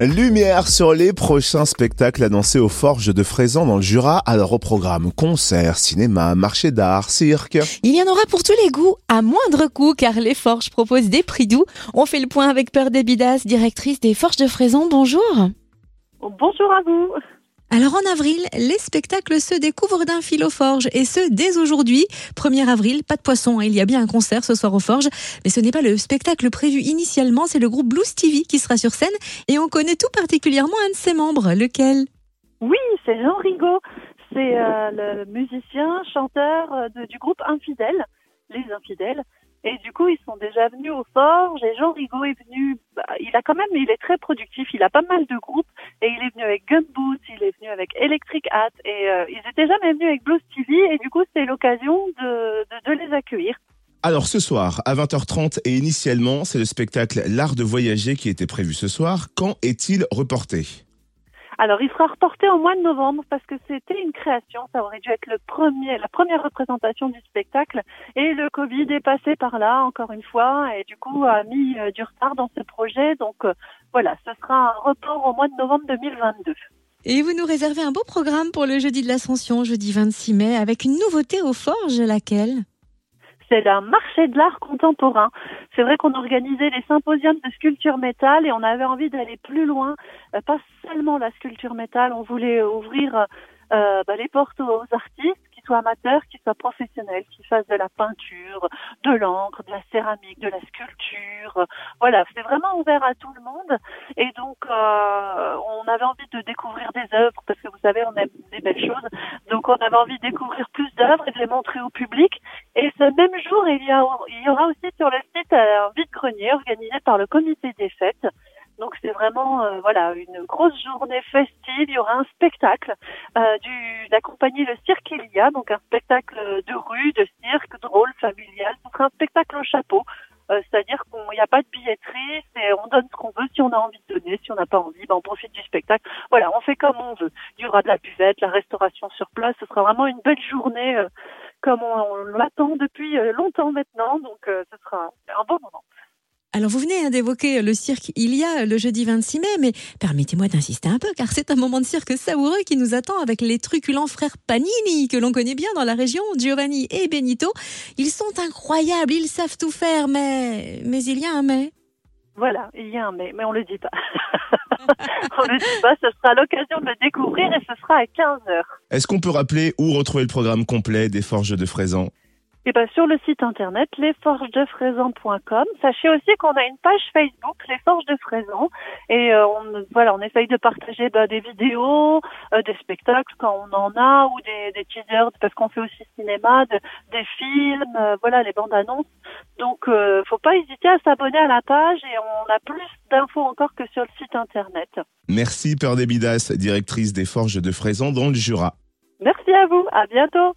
Lumière sur les prochains spectacles annoncés aux Forges de Fraisan dans le Jura. Alors au programme concerts, cinéma, marché d'art, cirque. Il y en aura pour tous les goûts, à moindre coût, car les Forges proposent des prix doux. On fait le point avec Peur Debidas, directrice des Forges de Fraisan. Bonjour. Bonjour à vous. Alors en avril, les spectacles se découvrent d'un fil aux forges et ce dès aujourd'hui. 1er avril, pas de poisson, hein. il y a bien un concert ce soir aux forges, mais ce n'est pas le spectacle prévu initialement, c'est le groupe Blues TV qui sera sur scène et on connaît tout particulièrement un de ses membres, lequel? Oui, c'est Jean Rigaud, c'est euh, le musicien, chanteur euh, du groupe Infidèle, Les Infidèles. Et du coup, ils sont déjà venus aux Forges et Jean Rigaud est venu, bah, il a quand même, il est très productif, il a pas mal de groupes. Et il est venu avec Gunboot, il est venu avec Electric Hat. Et euh, ils étaient jamais venus avec Blues TV et du coup, c'est l'occasion de les accueillir. Alors ce soir, à 20h30 et initialement, c'est le spectacle L'Art de voyager qui était prévu ce soir. Quand est-il reporté? Alors, il sera reporté au mois de novembre parce que c'était une création. Ça aurait dû être le premier, la première représentation du spectacle. Et le Covid est passé par là, encore une fois, et du coup a mis euh, du retard dans ce projet. Donc, euh, voilà, ce sera un report au mois de novembre 2022. Et vous nous réservez un beau programme pour le jeudi de l'Ascension, jeudi 26 mai, avec une nouveauté aux forges, laquelle? C'est un marché de l'art contemporain. C'est vrai qu'on organisait les symposiums de sculpture métal et on avait envie d'aller plus loin, euh, pas seulement la sculpture métal, on voulait ouvrir euh, bah, les portes aux artistes, soient amateurs, qu'ils soient professionnels, qu'ils fassent de la peinture, de l'encre, de la céramique, de la sculpture. Voilà, c'est vraiment ouvert à tout le monde. Et donc, euh, on avait envie de découvrir des œuvres parce que vous savez, on aime des belles choses. Donc, on avait envie de découvrir plus d'œuvres et de les montrer au public. Et ce même jour, il y, a, il y aura aussi sur le site un vide-grenier organisé par le comité des fêtes. Donc c'est vraiment euh, voilà une grosse journée festive. Il y aura un spectacle du d'accompagner le cirque Elia, donc un spectacle de rue, de cirque, drôle, familial. Ce sera un spectacle au chapeau, Euh, c'est-à-dire qu'il n'y a pas de billetterie, c'est on donne ce qu'on veut. Si on a envie de donner, si on n'a pas envie, ben on profite du spectacle. Voilà, on fait comme on veut. Il y aura de la buvette, la restauration sur place. Ce sera vraiment une belle journée. euh, comme on, l'attend depuis euh, longtemps maintenant, donc euh, ce sera un bon moment. Alors vous venez hein, d'évoquer le cirque Il y a le jeudi 26 mai, mais permettez-moi d'insister un peu, car c'est un moment de cirque savoureux qui nous attend avec les truculents frères Panini, que l'on connaît bien dans la région, Giovanni et Benito. Ils sont incroyables, ils savent tout faire, mais... Mais il y a un mais. Voilà, il y a un mais, mais on le dit pas. on le dit pas, ce sera l'occasion de le découvrir et ce sera à 15 heures. Est-ce qu'on peut rappeler où retrouver le programme complet des Forges de Fraisan? Et ben sur le site internet lesforgesdefraisan.com. Sachez aussi qu'on a une page Facebook Les Forges de Fraisan et euh, on voilà, on essaye de partager ben, des vidéos, euh, des spectacles quand on en a ou des, des teasers parce qu'on fait aussi cinéma, de- des films, euh, voilà les bandes annonces. Donc euh, faut pas hésiter à s'abonner à la page et on a plus d'infos encore que sur le site internet. Merci Peur Debidas, directrice des Forges de Fraisan dans le Jura. Merci à vous, à bientôt.